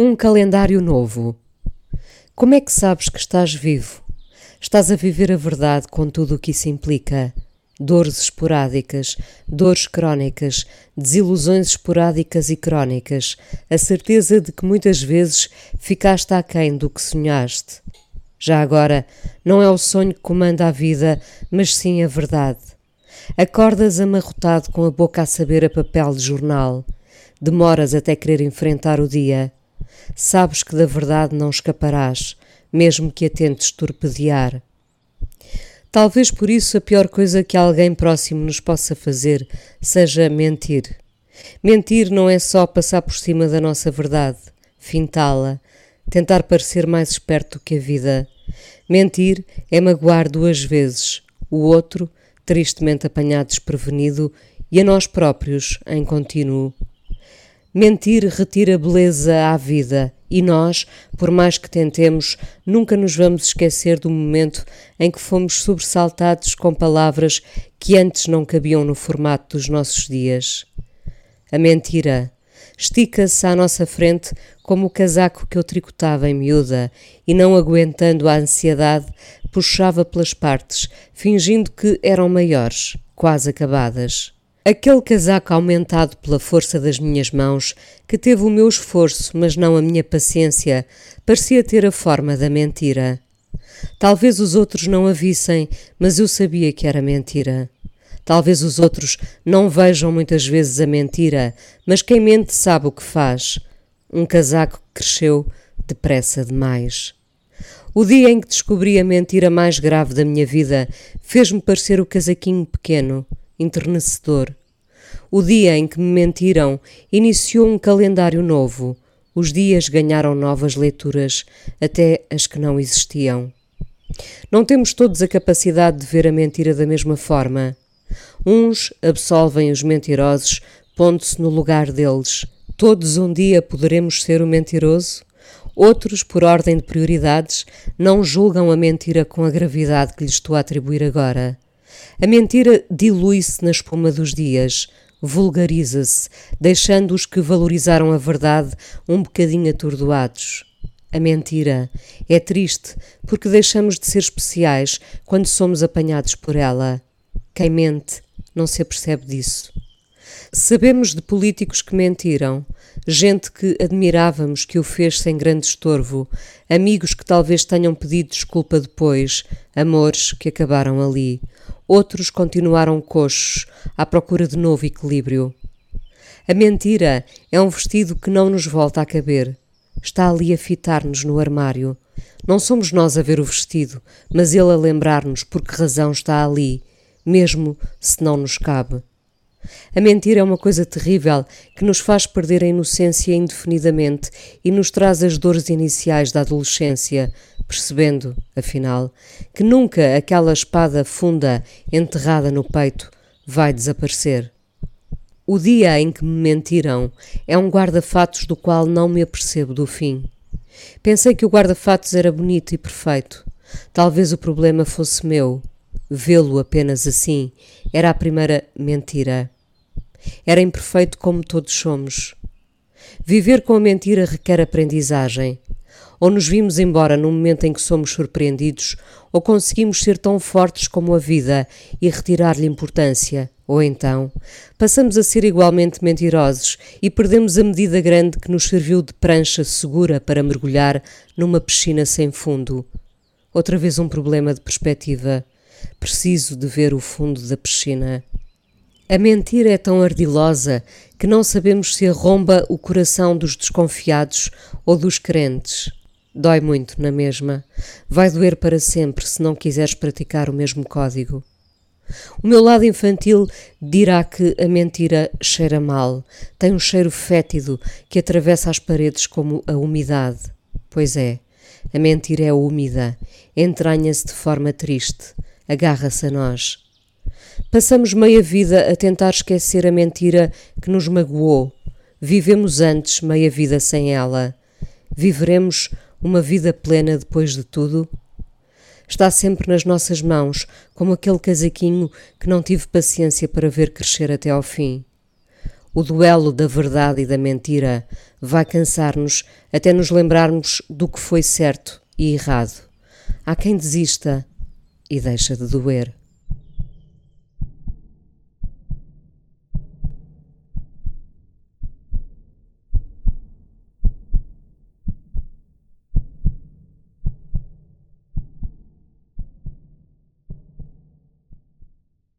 Um calendário novo. Como é que sabes que estás vivo? Estás a viver a verdade com tudo o que isso implica. Dores esporádicas, dores crónicas, desilusões esporádicas e crónicas, a certeza de que muitas vezes ficaste aquém do que sonhaste. Já agora, não é o sonho que comanda a vida, mas sim a verdade. Acordas amarrotado com a boca a saber a papel de jornal. Demoras até querer enfrentar o dia sabes que da verdade não escaparás, mesmo que a tentes torpedear. Talvez por isso a pior coisa que alguém próximo nos possa fazer seja mentir. Mentir não é só passar por cima da nossa verdade, fintá-la, tentar parecer mais esperto que a vida. Mentir é magoar duas vezes, o outro, tristemente apanhado desprevenido, e a nós próprios, em contínuo. Mentir retira beleza à vida e nós, por mais que tentemos, nunca nos vamos esquecer do momento em que fomos sobressaltados com palavras que antes não cabiam no formato dos nossos dias. A mentira estica-se à nossa frente como o casaco que eu tricotava em miúda e, não aguentando a ansiedade, puxava pelas partes, fingindo que eram maiores, quase acabadas. Aquele casaco aumentado pela força das minhas mãos, que teve o meu esforço, mas não a minha paciência, parecia ter a forma da mentira. Talvez os outros não a vissem, mas eu sabia que era mentira. Talvez os outros não vejam muitas vezes a mentira, mas quem mente sabe o que faz. Um casaco cresceu depressa demais. O dia em que descobri a mentira mais grave da minha vida fez-me parecer o casaquinho pequeno, enternecedor. O dia em que me mentiram iniciou um calendário novo. Os dias ganharam novas leituras, até as que não existiam. Não temos todos a capacidade de ver a mentira da mesma forma. Uns absolvem os mentirosos, pondo-se no lugar deles. Todos um dia poderemos ser o mentiroso? Outros, por ordem de prioridades, não julgam a mentira com a gravidade que lhe estou a atribuir agora. A mentira dilui-se na espuma dos dias, vulgariza-se, deixando os que valorizaram a verdade um bocadinho atordoados. A mentira é triste porque deixamos de ser especiais quando somos apanhados por ela. Quem mente não se apercebe disso. Sabemos de políticos que mentiram, gente que admirávamos que o fez sem grande estorvo, amigos que talvez tenham pedido desculpa depois, amores que acabaram ali. Outros continuaram coxos, à procura de novo equilíbrio. A mentira é um vestido que não nos volta a caber. Está ali a fitar-nos no armário. Não somos nós a ver o vestido, mas ele a lembrar-nos por que razão está ali, mesmo se não nos cabe. A mentira é uma coisa terrível que nos faz perder a inocência indefinidamente e nos traz as dores iniciais da adolescência, percebendo, afinal, que nunca aquela espada funda enterrada no peito vai desaparecer. O dia em que me mentiram é um guarda-fatos do qual não me apercebo do fim. Pensei que o guarda-fatos era bonito e perfeito. Talvez o problema fosse meu. Vê-lo apenas assim era a primeira mentira. Era imperfeito como todos somos. Viver com a mentira requer aprendizagem. Ou nos vimos embora no momento em que somos surpreendidos, ou conseguimos ser tão fortes como a vida e retirar-lhe importância, ou então passamos a ser igualmente mentirosos e perdemos a medida grande que nos serviu de prancha segura para mergulhar numa piscina sem fundo. Outra vez um problema de perspectiva. Preciso de ver o fundo da piscina. A mentira é tão ardilosa que não sabemos se arromba o coração dos desconfiados ou dos crentes. Dói muito na mesma. Vai doer para sempre se não quiseres praticar o mesmo código. O meu lado infantil dirá que a mentira cheira mal, tem um cheiro fétido que atravessa as paredes como a umidade. Pois é, a mentira é úmida, entranha-se de forma triste, agarra-se a nós. Passamos meia vida a tentar esquecer a mentira que nos magoou. Vivemos antes meia vida sem ela. Viveremos uma vida plena depois de tudo? Está sempre nas nossas mãos, como aquele casaquinho que não tive paciência para ver crescer até ao fim. O duelo da verdade e da mentira vai cansar-nos até nos lembrarmos do que foi certo e errado. Há quem desista e deixa de doer.